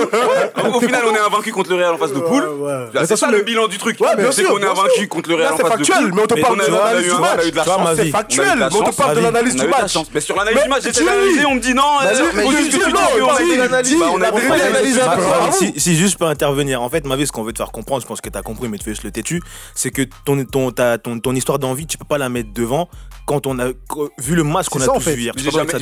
Au final, on est invaincu contre le Real en face de poule. Ouais, ouais. Là, C'est ça le bilan du truc. C'est qu'on est invaincu contre le Real en c'est face de factuel, poule. mais on te parle de l'analyse du match. C'est factuel, mais on te parle de l'analyse du match. Mais sur l'analyse du match, j'essaie d'analyser, on me dit non, Euh. Bah, on a ma- si, si juste je peux intervenir, en fait, ma vie, ce qu'on veut te faire comprendre, je pense que tu as compris, mais tu fais juste le têtu, c'est que ton, ton, ta- ton, ton histoire d'envie, tu peux pas la mettre devant quand on a vu le match qu'on a tous fait. vu hier.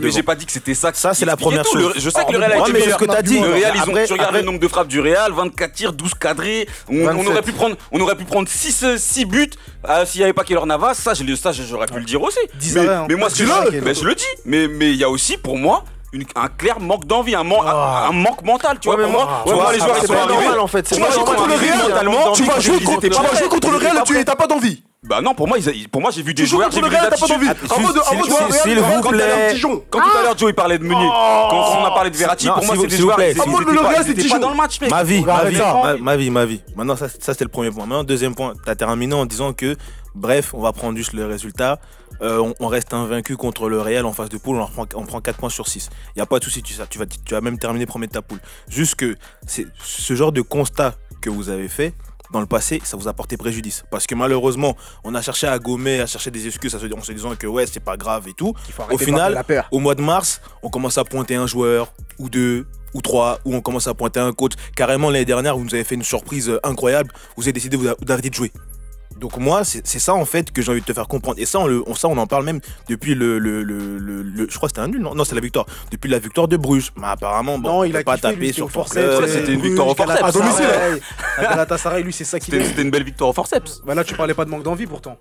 Mais j'ai pas dit que c'était ça. Ça, c'est la première chose. Je sais que le Real a été ce que t'as dit. Le Real, ils ont, Après- tu regardes après- le nombre de frappes du Real, 24 tirs, 12 cadrés. On, on 27. aurait pu prendre, on aurait pu prendre 6, buts euh, s'il n'y avait pas Keylor Navas. Ça, j'aurais pu le dire aussi. 10 Mais, hein. moi, Dis-le, je, le dis. Mais mais il y a aussi pour moi une- un clair manque d'envie, un, man- un- un manque mental. Tu vois, Ouais, mais pour moi- moi, ouais, tu vois, les joueurs ils sont arrivés. en fait. Tu vois, normal. sont contre le Real. Tu vas jouer contre, tu vas jouer le Real et tu t'as pas d'envie. Bah non, pour moi, ils- pour moi, j'ai vu des Tu joues joueurs, j'ai contre vu le des t'as attitudes. d'envie. En mode, en mode, s'il- vous plaît. t'as. Quand tout à l'heure Joe il parlait de Meunier, quand on a parlé de Verratti, pour moi c'est des joueurs, plaît. pas- Le Real, c'est pas dans le match, mec. Ma vie, ma vie, ma, vie, ma vie. Maintenant, ça, ça c'était le premier point. Maintenant, deuxième point, tu as terminé en disant que, bref, on va prendre juste le résultat. Euh, on, on reste invaincu contre le Real en face de poule, on, en prend, on prend 4 points sur 6. Il n'y a pas de souci, tu, vas, tu vas même terminer premier de ta poule. Juste que ce genre de constat que vous avez fait dans le passé, ça vous a porté préjudice. Parce que malheureusement, on a cherché à gommer, à chercher des excuses en se- en se disant que ouais, c'est pas grave et tout. Au final, au mois de mars, on commence à pointer un joueur ou deux ou trois, ou on commence à pointer un coach. Carrément, l'année dernière, vous nous avez fait une surprise euh, incroyable. Vous avez décidé vous- d'arrêter de jouer. Donc moi, c'est ça en fait que j'ai envie de te faire comprendre. Et ça, on, le, on, ça, on en parle même depuis le, le, le, le- le- je crois que c'était un nul, non, non c'est la victoire. Depuis la victoire de Bruges. Mais apparemment, bon, Non, il a pas c'était sur forceps, c'était une victoire au forceps. À domicile. Galatasaray, lui, c'est ça qu'il C'était une belle victoire au forceps. Bah là, tu parlais pas de manque d'envie pourtant.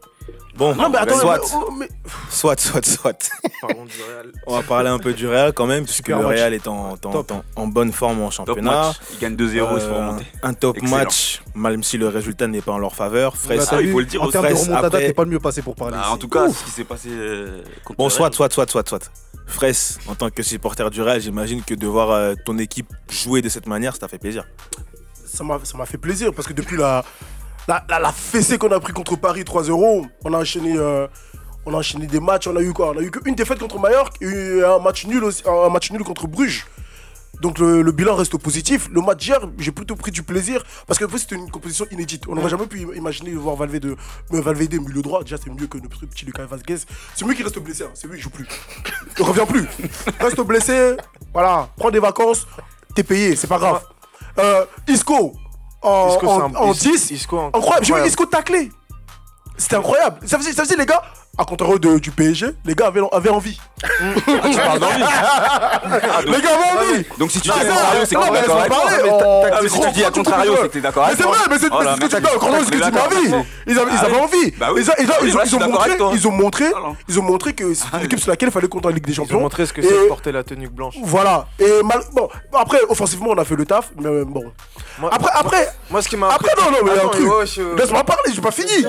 Bon, Non, mais attends, soit, mais- oh, mais- soit, soit, soit. Parlons du Real. On va parler un peu du Real quand même, puisque le match. Real est en, en- en- en bonne forme en championnat. Ils gagnent 2-0, ils se font Euh, remonter. un top Excellent. match, même si le résultat n'est pas en leur faveur. Fraisse, Bah, Ah, il vu, faut le dire En termes de Fraisse, remontada, après- t'es pas le mieux passé pour parler. Bah, en tout cas, ouf. ce qui s'est passé. euh, Bon, soit, soit, soit, soit, soit. Fraisse, en tant que supporter du Real, j'imagine que de voir euh, ton équipe jouer de cette manière, ça t'a fait plaisir. ça m'a ça m'a fait plaisir parce que depuis la, la, la, la fessée qu'on a pris contre Paris 3-0, on a enchaîné. euh, on a enchaîné des matchs, on a eu quoi? On a eu qu'une défaite contre Mallorca et un match nul, aussi- un match nul contre Bruges. Donc le, bilan reste positif. Le match d'hier, j'ai plutôt pris du plaisir parce que c'était une composition inédite. On n'aurait jamais pu imaginer voir Valverde, Valverde milieu droit. Déjà, c'est mieux que notre petit Lucas Vazquez. C'est mieux qu'il reste blessé. hein. C'est lui, il joue plus. Il revient plus. Reste blessé. Voilà. Prends des vacances. T'es payé. C'est pas grave. Euh, Isco en, Isco, en, un- en Is- 10. Isco, incroyable. J'ai vu. Isco tacler. C'était incroyable. Ça faisait, ça faisait les gars. À contrario de- du PSG, les gars avaient, avaient envie. Tu parles d'envie. les gars avaient envie. Donc si tu dis mais contrario, c'est que t'es d'accord avec moi. mais t'as- ah, si tu dis à contrario, c'est que t'es d'accord Mais avec c'est moi. vrai, mais c'est Oh c'est ce que tu mais dis. Ce que tu m'as dit. Ils avaient, ils Ah avaient oui. envie. Bah oui. Ils, a- ils a- Ah oui, ils ont, là, je ils suis ont d'accord montré, avec toi. ils ont montré, ils ont montré que c'est une équipe sur laquelle il fallait compter en Ligue des Ils ont Champions. montré ce que c'est de porter la tenue blanche. Voilà. Et mal- bon, après, offensivement, on a fait le taf, mais euh, bon. Moi- Après, après, Moi, ce qui m'a après, non, non, mais il y a un Attends, truc. Laisse-moi parler, j'ai pas fini.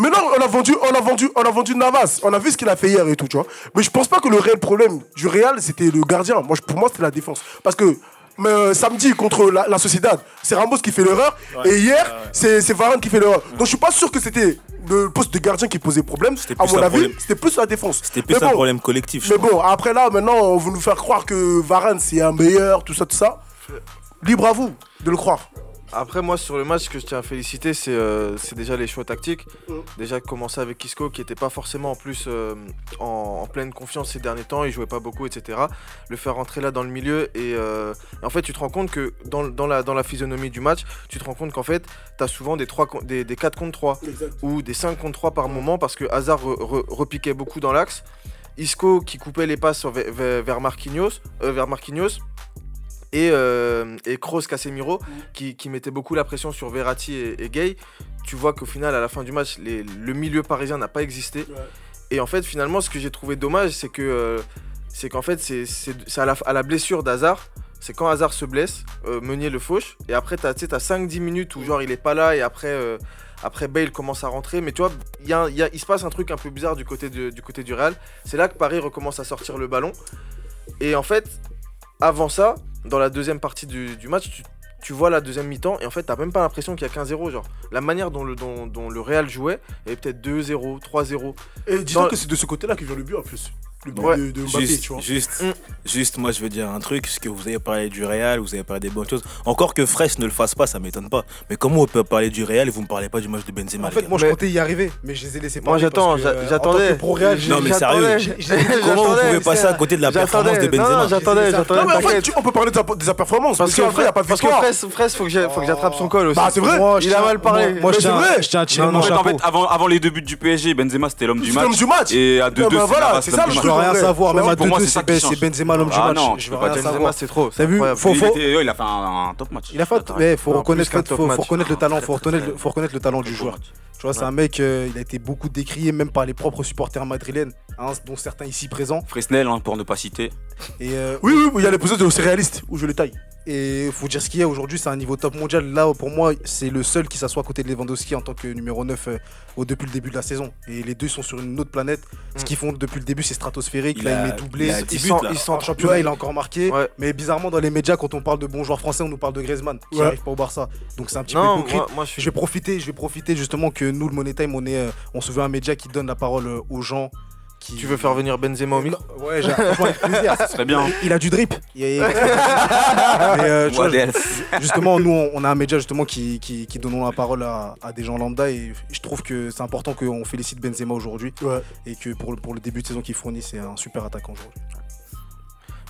Mais non, on a vendu, on a vendu, on a vendu Navas. On a vu ce qu'il a fait hier et tout, tu vois. Mais je pense pas que le réel problème du Real, c'était le gardien. Moi, pour moi, c'était la défense. Parce que mais euh, samedi contre la, la Sociedad, c'est Ramos qui fait l'erreur. Et hier, c'est c'est Varane qui fait l'erreur. Donc je suis pas sûr que c'était le poste de gardien qui posait problème. À mon avis, c'était plus la défense. C'était plus Mais un bon, problème collectif, je Mais crois. bon, après là, maintenant, on veut nous faire croire que Varane c'est un meilleur, tout ça, tout ça. Libre à vous de le croire. Après, moi, sur le match, ce que je tiens à féliciter, c'est euh, déjà les choix tactiques. Déjà, commencer avec Isco, qui n'était pas forcément en plus euh, en, en pleine confiance ces derniers temps, il jouait pas beaucoup, etc. Le faire rentrer là dans le milieu. Et, euh, et en fait, tu te rends compte que dans, dans la, dans la physionomie du match, tu te rends compte qu'en fait, tu as souvent des, 3, des, des 4 contre 3 ou des 5 contre 3 par moment parce que Hazard re- re- repiquait beaucoup dans l'axe. Isco qui coupait les passes vers, vers- Marquinhos, vers Marquinhos et, euh, et Kroos Casemiro qui, qui mettait beaucoup la pression sur Verratti et, et Gay. Tu vois qu'au final, à la fin du match, les- le milieu parisien n'a pas existé. Et en fait, finalement, ce que j'ai trouvé dommage, c'est que euh, c'est qu'en fait, c'est à la, à la blessure d'Hazard. C'est quand Hazard se blesse, euh, Meunier le fauche, et après, tu as, 5-10 minutes où genre il est pas là, et après, euh, après Bale commence à rentrer. Mais tu vois, il y a- il y a- il se passe un truc un peu bizarre du côté, de- du côté du Real. C'est là que Paris recommence à sortir le ballon. Et en fait, avant ça, dans la deuxième partie du, du match, tu, tu vois la deuxième mi-temps et en fait, t'as même pas l'impression qu'il y a qu'un 0 Genre, la manière dont le, dont, dont le Real jouait, il y avait peut-être 2-0, 3-0. Et disons Dans- que c'est de ce côté-là que vient le but en plus. Le but Ouais. de, de Mbappé, Juste, tu vois. juste, Mm. juste, moi je veux dire un truc, parce que vous avez parlé du Real, vous avez parlé des bonnes choses. Encore que Fraisse ne le fasse pas, ça m'étonne pas. Mais comment on peut parler du Real et vous me parlez pas du match de Benzema En fait, moi je Mais- comptais y arriver, mais je les ai laissés Moi, parler. j'attends, parce que, j'a- euh, en j'attendais. tant que Pro Real, Non, mais sérieux, Comment vous pouvez passer à côté de la performance de Benzema j'attendais, Non, j'attendais. Non, mais en fait, t'inquiète. tu- on peut parler de, sa- performance. Parce Parce qu'après, il n'y a pas de parce que victoire. Faut que j'ai- faut que j'attrape son col aussi. Bah, c'est vrai. Il a mal parlé. Moi, je tiens, vrai. je tiens à tirer Non, mon En fait, en chapeau. fait, avant, les deux buts du PSG, Benzema c'était l'homme du C'est match. l'homme du match. Et à 2-2, bah, c'est voilà, Navas, c'est ça, veux rien savoir, même à Pour moi, 2-2, c'est change. Benzema l'homme du Ah match. non, Je veux rien savoir. C'est trop. T'as vu, Il, a fait un, top match. Il a fait, faut reconnaître, le talent, faut reconnaître, le- talent du joueur. Tu vois, c'est un mec, euh, il a été beaucoup décrié même par les propres supporters madrilènes, hein, dont certains ici présents. Fresnel, hein, pour ne pas citer. Et euh, Oui, oui, oui, il y a l'épisode de C'est réaliste où je le taille. Et faut dire ce qu'il y a aujourd'hui, c'est un niveau top mondial. Là, pour moi, c'est le seul qui s'assoit à côté de Lewandowski en tant que numéro 9 euh, au, depuis le début de la saison. Et les deux sont sur une autre planète. Ce Mm. qu'ils font depuis le début, c'est stratosphérique. Il là, a- il met doublé. il a Il 10 sent- buts, là. il sent en championnat, il a encore marqué. Ouais. Mais bizarrement, dans les médias, quand on parle de bons joueurs français, on nous parle de Griezmann, qui Ouais. n'arrive pas au Barça. Donc c'est un petit peu Non, hypocrite. moi, moi, je Je suis. vais profiter, je vais profiter justement que nous, le Money Time, on est, euh, on se veut un média qui donne la parole euh, aux gens. Qui... Tu veux faire venir Benzema au micro Ouais, j'ai- franchement, avec plaisir. Ce serait bien. Il a du drip. Il y a- Mais, euh, vois, justement, nous, on- on a un média justement qui, qui, qui donnons la parole à, à des gens lambda et je trouve que c'est important qu'on félicite Benzema aujourd'hui Ouais. et que pour le, pour le début de saison qu'il fournit, c'est un super attaquant aujourd'hui.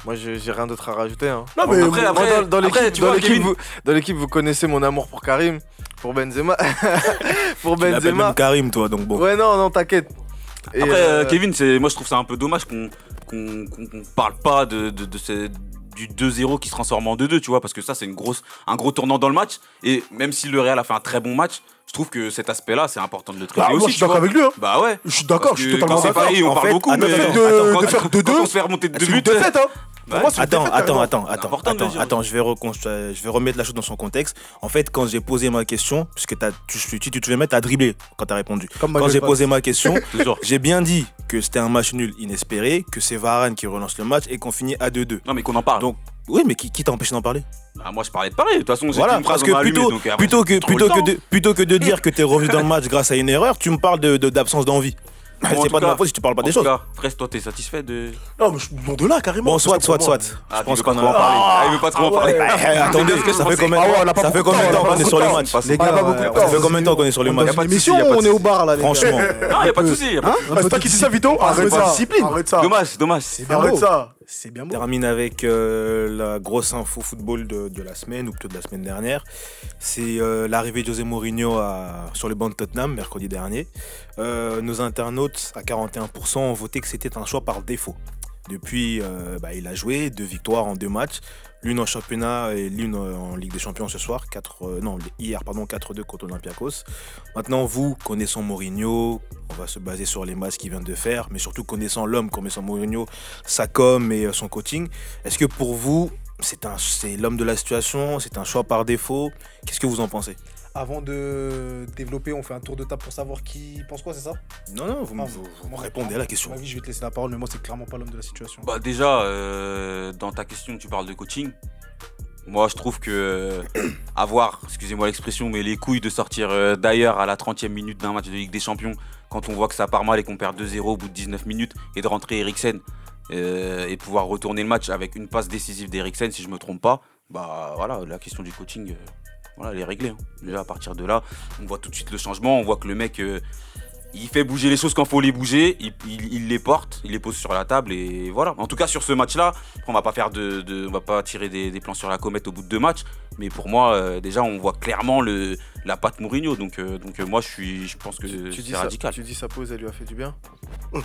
Moi, j'ai rien d'autre à rajouter. hein. Non, mais Après, Moi, après, dans, dans l'équipe, tu dans vois, l'équipe, Kevin, vous, vous connaissez mon amour pour Karim, pour Benzema, [laughs] pour Tu Benzema. même Karim, toi, donc bon. Ouais, non, non, t'inquiète. Et, Après, euh, euh, Kevin, c'est, moi je trouve ça un peu dommage qu'on qu'on qu'on- qu'on parle pas de, de, de ce- du 2-0 qui se transforme en 2-2, tu vois, parce que ça c'est une grosse, un gros tournant dans le match. Et même si le Real a fait un très bon match, je trouve que cet aspect-là c'est important de le traiter Bah, moi, aussi. je suis d'accord avec lui. hein. Bah ouais. Je suis d'accord, je suis totalement d'accord. On En parle fait, beaucoup, mais Le fait attends, de, quand- de faire quand 2-2, on se fait remonter de deux c'est une buts, défaite. Hein. Moi, une Attends, attends, attends, attends, attends, attends, je vais, je vais remettre la chose dans son contexte. En fait, quand j'ai posé ma question, puisque t'as- tu, tu, tu te souviens, t'as dribblé quand t'as répondu. Comme Quand j'ai posé ma question, [laughs] j'ai bien dit que c'était un match nul inespéré, que c'est Varane qui relance le match et qu'on finit à 2-2. Non mais qu'on en parle. Donc, oui, mais qui, qui t'a empêché d'en parler? Bah, moi je parlais de Paris. De toute façon, j'ai Voilà, une parce que allumé, plutôt, donc après, plutôt, que, plutôt, que de, plutôt que de dire que t'es revenu dans le [laughs] match grâce à une erreur, tu me parles de- d'absence d'envie. Bon, en c'est pas de ma faute si tu parles pas En des tout choses. Fraisse, toi t'es satisfait de. Non, mais je non, de là, carrément. Bon, soit, soit, soit. Ah, Je pense tu qu'on en a parlé. Ah, il veut pas trop en Ah parler. ouais. Eh, attendez, ça fait combien Ah de temps qu'on est sur le match. Les gars. Ça fait combien de temps qu'on est sur le match souci, y a pas de on est au bar là. Franchement. Non, y a pas de souci. y a pas de Hein Ah, C'est toi qui dis ça, Vito Arrête ça. discipline. Arrête ça. Dommage, dommage. Arrête ça. C'est bien termine avec euh, la grosse info football de, la semaine, ou plutôt de la semaine dernière. C'est euh, l'arrivée de José Mourinho sur le banc de Tottenham mercredi dernier. Euh, nos internautes, à 41%, ont voté que c'était un choix par défaut. Depuis, bah, il a joué deux victoires en deux matchs, l'une en championnat et l'une en Ligue des Champions ce soir. Euh, non, hier, pardon, 4-2 contre Olympiakos. Maintenant, vous, connaissant Mourinho, on va se baser sur les matchs qu'il vient de faire, mais surtout connaissant l'homme, connaissant Mourinho, sa com et euh, son coaching. Est-ce que pour vous, c'est l'homme de la situation, c'est un choix par défaut? Qu'est-ce que vous en pensez? Avant de développer, on fait un tour de table pour savoir qui pense quoi, c'est ça? Non, non, vous, me- Ah, vous- vous répondez à la question. Oui, je vais te laisser la parole, mais moi, c'est clairement pas l'homme de la situation. Bah déjà, euh, dans ta question, tu parles de coaching. Moi, je trouve que euh, avoir, excusez-moi l'expression, mais les couilles de sortir euh, d'ailleurs à la 30e minute d'un match de Ligue des Champions, quand on voit que ça part mal et qu'on perd 2-0 au bout de 19 minutes, et de rentrer Eriksen euh, et pouvoir retourner le match avec une passe décisive d'Eriksen, si je me trompe pas, bah voilà, la question du coaching, euh, voilà, elle est réglée. hein. Déjà, à partir de là, on voit tout de suite le changement, on voit que le mec. euh, il fait bouger les choses quand faut les bouger, il, il- il les porte, il les pose sur la table et voilà. En tout cas sur ce match-là, on va pas faire de, de- on va pas tirer des, des plans sur la comète au bout de deux matchs, mais pour moi euh, déjà on voit clairement le la patte Mourinho donc euh, donc euh, moi je suis je pense que c'est ça, radical. tu dis sa pause, elle lui a fait du bien Bah,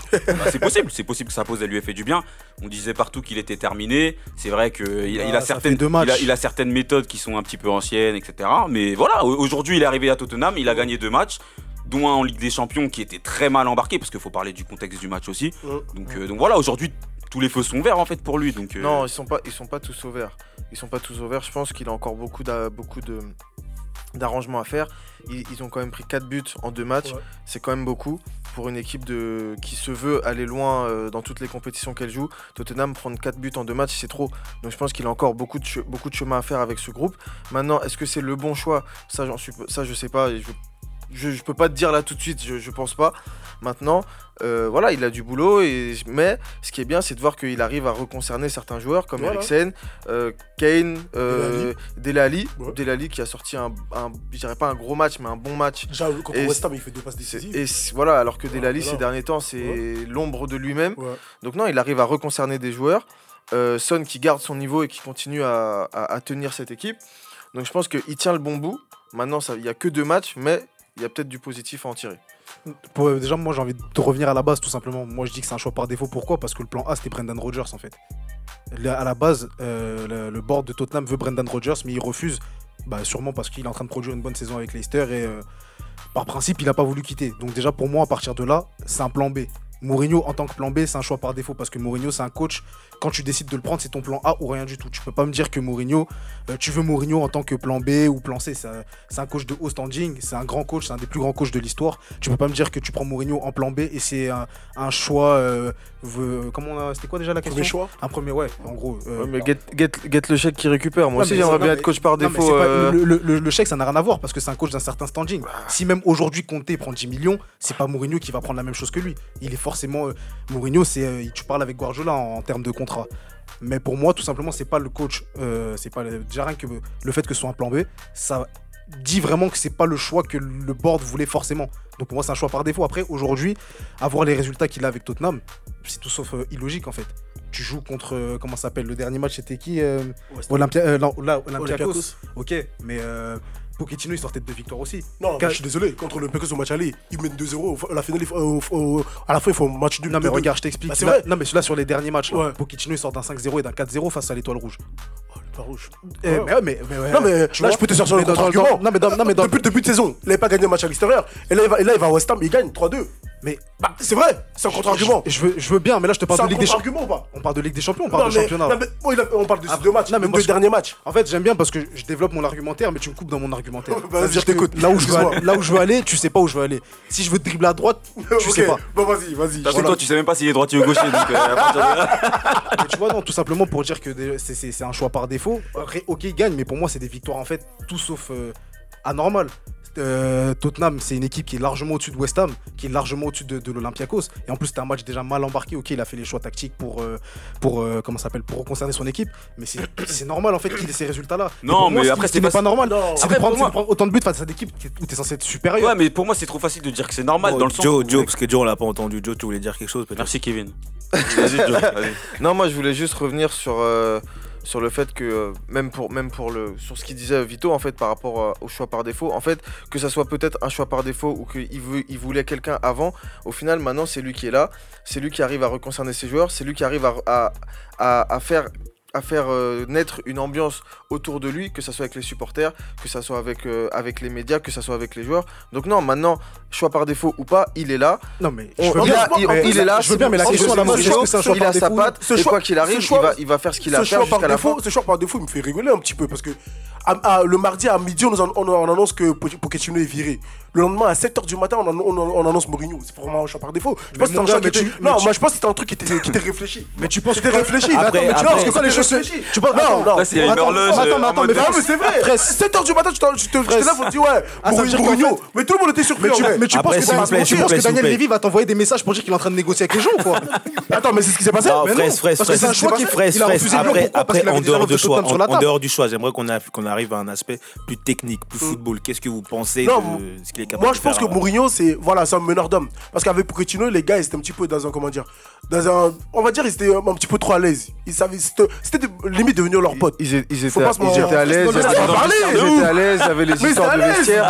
c'est possible, c'est possible que sa pause elle lui ait fait du bien. On disait partout qu'il était terminé. C'est vrai qu'il il a, il a Ah, ça certaines il a, il a certaines méthodes qui sont un petit peu anciennes, etc. Mais voilà, au- aujourd'hui il est arrivé à Tottenham, il a gagné deux matchs, dont un en Ligue des Champions qui était très mal embarqué parce qu'il faut parler du contexte du match aussi. Ouais. Donc, euh, donc voilà, aujourd'hui tous les feux sont verts en fait pour lui. Donc euh, Non, ils sont pas, ils sont pas tous au vert. Ils sont pas tous au vert. Je pense qu'il a encore beaucoup beaucoup de d'arrangements à faire. Ils, ils ont quand même pris 4 buts en deux matchs. Ouais. C'est quand même beaucoup pour une équipe de qui se veut aller loin euh, dans toutes les compétitions qu'elle joue. Tottenham prendre 4 buts en deux matchs, c'est trop. Donc je pense qu'il a encore beaucoup de beaucoup de chemin à faire avec ce groupe. Maintenant, est-ce que c'est le bon choix? Ça, j'en suis, ça, je sais pas. et Je, je, je peux pas te dire là tout de suite. Je, je pense pas. Maintenant, euh, voilà, il a du boulot. Et, mais ce qui est bien, c'est de voir qu'il arrive à reconcerner certains joueurs comme Voilà. Eriksen, euh, Kane, euh. Ouais. Dele Alli qui a sorti un, un je dirais pas un gros match, mais un bon match. Déjà, contre Et West Ham, il fait deux passes décisives. Et voilà, alors que Voilà. ces derniers temps, c'est l'ombre de lui-même. Ouais. Donc non, il arrive à reconcerner des joueurs. Son qui garde son niveau et qui continue à, à- à tenir cette équipe. Donc je pense qu'il tient le bon bout. Maintenant, il n'y a que deux matchs, mais il y a peut-être du positif à en tirer. Euh, déjà, moi, j'ai envie de revenir à la base, tout simplement. Moi, je dis que c'est un choix par défaut. Pourquoi? Parce que le plan A, c'était Brendan Rodgers, en fait. Là, à la base, euh, le, le board de Tottenham veut Brendan Rodgers, mais il refuse. Bah, sûrement parce qu'il est en train de produire une bonne saison avec Leicester et euh, par principe, il n'a pas voulu quitter. Donc, déjà, pour moi, à partir de là, c'est un plan B. Mourinho, en tant que plan B, c'est un choix par défaut parce que Mourinho, c'est un coach. Quand tu décides de le prendre, c'est ton plan A ou rien du tout. Tu peux pas me dire que Mourinho, euh, tu veux Mourinho en tant que plan B ou plan C. C'est un, coach de haut standing, c'est un grand coach, c'est un des plus grands coachs de l'histoire. Tu peux pas me dire que tu prends Mourinho en plan B et c'est un, un choix. euh, comment C'était quoi déjà la question Premier choix. Un premier, ouais, en gros. euh, Ouais, mais get, get, get le chèque qui récupère. Moi aussi, j'aimerais c'est- bien être coach par défaut. pas- le, le- le- le chèque, ça n'a rien à voir parce que c'est un coach d'un certain standing. Si même aujourd'hui Conte prend 10 millions, c'est pas Mourinho qui va prendre la même chose que lui. Il est forcément. euh, Mourinho, c'est euh, tu parles avec Guardiola en, en termes de contrat. Mais pour moi, tout simplement, c'est pas le coach. euh, c'est pas le- déjà rien que le fait que ce soit un plan B, ça dit vraiment que c'est pas le choix que le board voulait forcément. Donc pour moi, c'est un choix par défaut. Après, aujourd'hui, avoir les résultats qu'il a avec Tottenham, c'est tout sauf euh, illogique en fait. Tu joues contre euh, comment ça s'appelle le dernier match c'était qui Olympia, là, Olympiakos. Olympiakos. Ok, mais euh, Pochettino il sortait de deux victoires aussi. Non, je suis désolé. Contre le Pecos au match aller, ils mettent 2-0. Au- La finale, il au- à la fin, il faut un match nul. Non mais 2-2. regarde, je t'explique. Bah, c'est Là- vrai. Non mais là sur les derniers matchs, là, Ouais. Pochettino il sort d'un 5-0 et d'un 4-0 face à l'étoile rouge. Oh, le pas rouge. Eh, Ouais. mais, ouais, mais, mais ouais, Non, mais tu là, vois, je peux te sortir le contre-argument. Non mais dans, non mais dans, Depuis le début de saison, il n'avait pas gagné un match à l'extérieur. Et là, il va, et là, il va à West Ham, il gagne 3-2. mais Bah, c'est vrai, c'est un contre-argument. je, je veux, je veux bien, mais là je te parle de Ligue des Champions. On parle de Ligue des Champions, on parle Non, de mais- championnat. non, mais- il a- on parle de ces Après- deux matchs, non, mais moi, deux je- derniers matchs. En fait, j'aime bien parce que je développe mon argumentaire, mais tu me coupes dans mon argumentaire. Vas-y, C'est-à-dire je t'écoute. Là où je, veux aller, là où je veux aller, tu sais pas où je veux aller. Si je veux dribbler à droite, [laughs] tu sais pas. Bon, vas-y, vas-y. Voilà. toi, tu sais même pas s'il est droitier ou gaucher. donc, euh, à partir de là- [laughs] Mais tu vois, non, tout simplement pour dire que c'est- c'est c'est un choix par défaut. Après, ok, il gagne, mais pour moi, c'est des victoires en fait, tout sauf euh, anormales. Euh, Tottenham, c'est une équipe qui est largement au-dessus de West Ham, qui est largement au-dessus de, de l'Olympiakos. Et en plus, c'était un match déjà mal embarqué. Ok, il a fait les choix tactiques pour, euh, pour euh, comment ça s'appelle, pour concerner son équipe. Mais [coughs] c'est normal en fait qu'il ait ces résultats-là. Non, moi, mais ce après, c'est pas- pas normal. C'est de, prendre- moi- autant de buts face à équipes qui- où t'es censé être supérieur. Ouais, mais pour moi, c'est trop facile de dire que c'est normal Oh, dans le sens. Joe, parce que Joe, on l'a pas entendu. Joe, tu voulais dire quelque chose Merci, Kevin. [laughs] Vas-y, Joe. vas-y. Non, moi je voulais juste revenir sur, euh, sur le fait que, euh, même pour, même pour le, sur ce qu'il disait Vito, en fait, par rapport euh, au choix par défaut, en fait, que ça soit peut-être un choix par défaut ou qu'il il voulait quelqu'un avant, au final, maintenant, c'est lui qui est là, c'est lui qui arrive à reconcerner ses joueurs, c'est lui qui arrive à faire à faire euh, naître une ambiance autour de lui, que ça soit avec les supporters, que ça soit avec, euh, avec les médias, que ça soit avec les joueurs. Donc non, maintenant, choix par défaut ou pas, il est là. Non, mais On- je veux il, bien. a- il- mais il est là. Je veux bien, mais la c'est- question à c'est la ce c'est est-ce choix, que c'est un choix il par a sa défaut patte, Ce et choix- quoi qu'il arrive, choix- il, va, il va faire ce qu'il a à ce faire choix par jusqu'à la fin. défaut, ce choix par défaut, il me fait rigoler un petit peu parce que à- à- le mardi à midi, on, nous on- on annonce que Poch- Pochettino est viré. Le lendemain, à 7h du matin, on, on- on annonce Mourinho. C'est vraiment un choix par défaut. Je pense que c'était un choix qui mais était- tu- mais Non, tu- moi je pense que c'était un truc qui était, qui était réfléchi. Mais tu penses C'était que- réfléchi. Après- vois, parce que quand les choses tu vois- Non, non. Là, c'est une Attends, horloge. attends, euh, attends, mais c'est vrai. Frère, 7h du matin, tu te, lèves, on dit ouais, Ah, Mais tout le monde était surpris. Mais tu, penses que, Daniel-. Lévy va t'envoyer des messages pour dire qu'il est en train de négocier avec les gens ou quoi? [laughs] Attends, mais c'est ce qui s'est passé fraise, c'est un choix qui- fraise, fraise. Après, en dehors choix, en, du choix, j'aimerais qu'on arrive à un aspect plus technique, plus football. Qu'est-ce que vous pensez Non, de ce qu'il est capable Moi, je pense que Mourinho, c'est voilà, c'est un meneur d'homme. Parce qu'avec Pochettino, les gars, ils étaient un petit peu dans un comment dire, dans un, on va dire, ils étaient un, un petit peu trop à l'aise. Ils savaient, c'était c'était limite devenir leur pote. Ils, étaient- ils étaient, pas ils à l'aise. Ils ouf. étaient à l'aise, il y avait les histoires de vestiaire.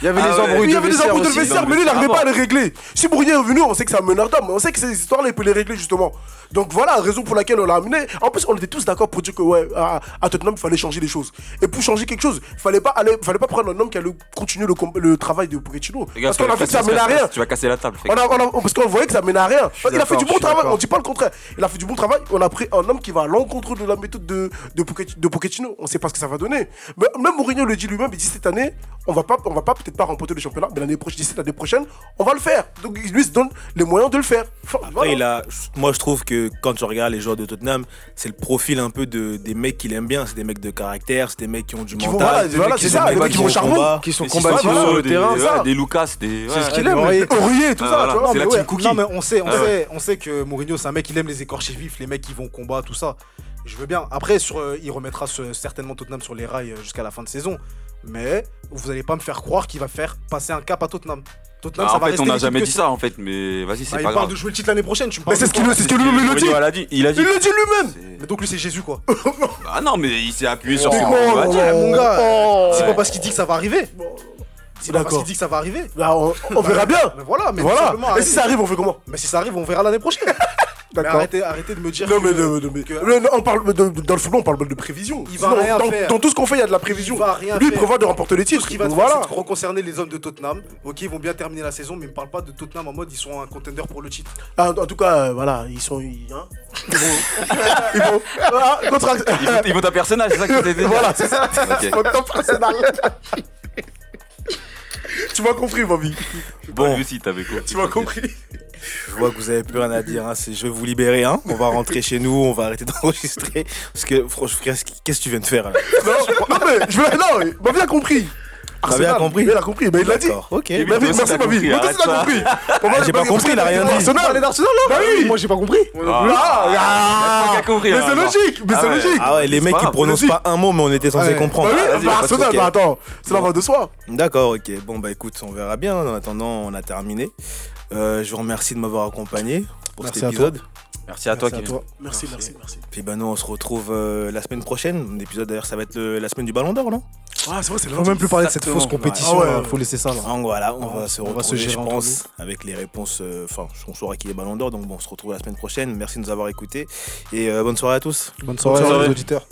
Il y avait les embrouilles il y de avait vestiaire embrouilles de aussi. vestiaire, mais lui, il n'arrivait pas à les régler. Si Mourinho est venu, on sait que c'est un meneur d'homme. On sait que ces histoires-là, il peut les régler justement. Donc voilà, raison pour laquelle on l'a amené. En plus, on était tous d'accord pour dire que ouais, à, à Tottenham, il fallait changer les choses. Et pour changer quelque chose, il fallait pas aller, fallait pas prendre un homme qui allait continuer le, travail de Pochettino. Gars, Parce qu'on a vas que ça menait à rien. Tu vas casser la table. On a- on a- parce qu'on voyait que ça menait à rien. Il a fait du bon travail, on dit pas le contraire. Il a fait du bon travail, on a pris un homme qui va à l'encontre de la méthode de, de, Pochettino, de Pochettino. On sait pas ce que ça va donner. Mais même Mourinho le dit lui-même, il dit cette année, on va pas, on va pas peut-être pas remporter le championnat, mais l'année prochaine, d'ici l'année prochaine, on va le faire. Donc il lui se donne les moyens de le faire. Enfin, Après, voilà. il a, moi, je trouve que quand tu regardes les joueurs de Tottenham, c'est le profil un peu de, des mecs qu'il aime bien. C'est des mecs de caractère, c'est des mecs qui ont du Qui vont- mental. voilà, des voilà, mecs c'est qui ça, mecs qui vont au au charbon, combat. qui sont Sissoko, sur le des- terrain. ça. Des Lucas, des. C'est ouais. ce qu'il aime. ouais. Aurier, tout ça. C'est la team cookie. Non, mais on sait, on, sait, on sait que Mourinho, c'est un mec, il aime les écorchés vifs, les mecs qui vont combat, tout ça. Je veux bien. Après, sur, euh, il remettra ce- certainement Tottenham sur les rails euh, jusqu'à la fin de saison. Mais vous n'allez pas me faire croire qu'il va faire passer un cap à Tottenham. Tottenham, Bah, ça en va fait, on n'a jamais dit ça en fait, mais vas-y, Bah, c'est il pas parle grave. de jouer le titre l'année prochaine. Tu me Mais parles c'est ce qu'il ce que lui-même il le dit. A. Il a dit. Il le dit lui-même. Mais donc lui, c'est Jésus, quoi. Ah non, mais il s'est appuyé sur ce qu'on oh. c'est pas parce qu'il dit que ça va arriver. C'est pas parce qu'il dit que ça va arriver. Là, on, on verra bien. Mais voilà, mais Voilà. Et arrêtez. si ça arrive, on fait comment Mais si ça arrive, on verra l'année prochaine. [laughs] Mais arrêtez, arrêtez de me dire Non que- mais, non, non, mais- que- non, on parle de- dans le football on parle de prévision. Il va Sinon, rien dans, faire. dans tout ce qu'on fait il y a de la prévision. Il va rien Lui il faire. prévoit de remporter les Tout titres. ce qui va voilà. reconcerner les hommes de Tottenham. Ok, ils vont bien terminer la saison, mais me parle pas de Tottenham en mode ils sont un contender pour le titre. Ah, en tout cas euh, voilà ils sont ils, hein, ils vont [laughs] ils vont ah, contract- Il faut- Il faut ta personnage, c'est ça que tu t'es dit. Voilà c'est ça. Ok. Mon top personnel. Tu m'as compris Bobby. Bon, lui aussi, t'avais compris. Tu m'as compris. Je vois que vous avez plus rien à dire. hein. C'est- Je vais vous libérer. Hein. On va rentrer chez nous. On va arrêter d'enregistrer. Parce que, franchement, qu'est-ce qu'est-ce que tu viens de faire là Non, non mais je veux non Bobby a compris. T'as bien compris Il a compris mais il l'a dit. D'accord, Ok. Mais merci aussi, t'as Bobby. compris, Moi aussi arrête t'as ça. compris. Ah, j'ai pas compris, il a rien dit. Arsenal. d'Arsenal là Bah oui. Moi j'ai pas compris. Ah. Ah, ah, compris, Mais hein, c'est non. logique, mais Ah c'est logique. Ah ouais, les mecs grave, prononcent pas un mot, mais on était censé comprendre. Bah Ah, bah Arsenal, bah attends, c'est la de soi. D'accord, ok. Bon, bah écoute, on verra bien. En attendant, on a terminé. Euh, je vous remercie de m'avoir accompagné pour cet épisode. Merci à toi, Merci à Kevin. toi. Merci, merci, merci. Puis bah nous, on se retrouve euh, la semaine prochaine. L'épisode d'ailleurs, ça va être le- la semaine du Ballon d'Or, non? Ah, c'est vrai, c'est Faut même plus parler de cette fausse compétition. Ouais. Ah ouais. là. Faut laisser ça là. Donc voilà, on va se on va retrouver, se gérer je pense, avec les réponses. euh, Enfin, on saura qui est Ballon d'Or. Donc bon, on se retrouve la semaine prochaine. Merci de nous avoir écoutés. Et euh, bonne soirée à tous. Bonne soirée, Bonne soirée. les auditeurs.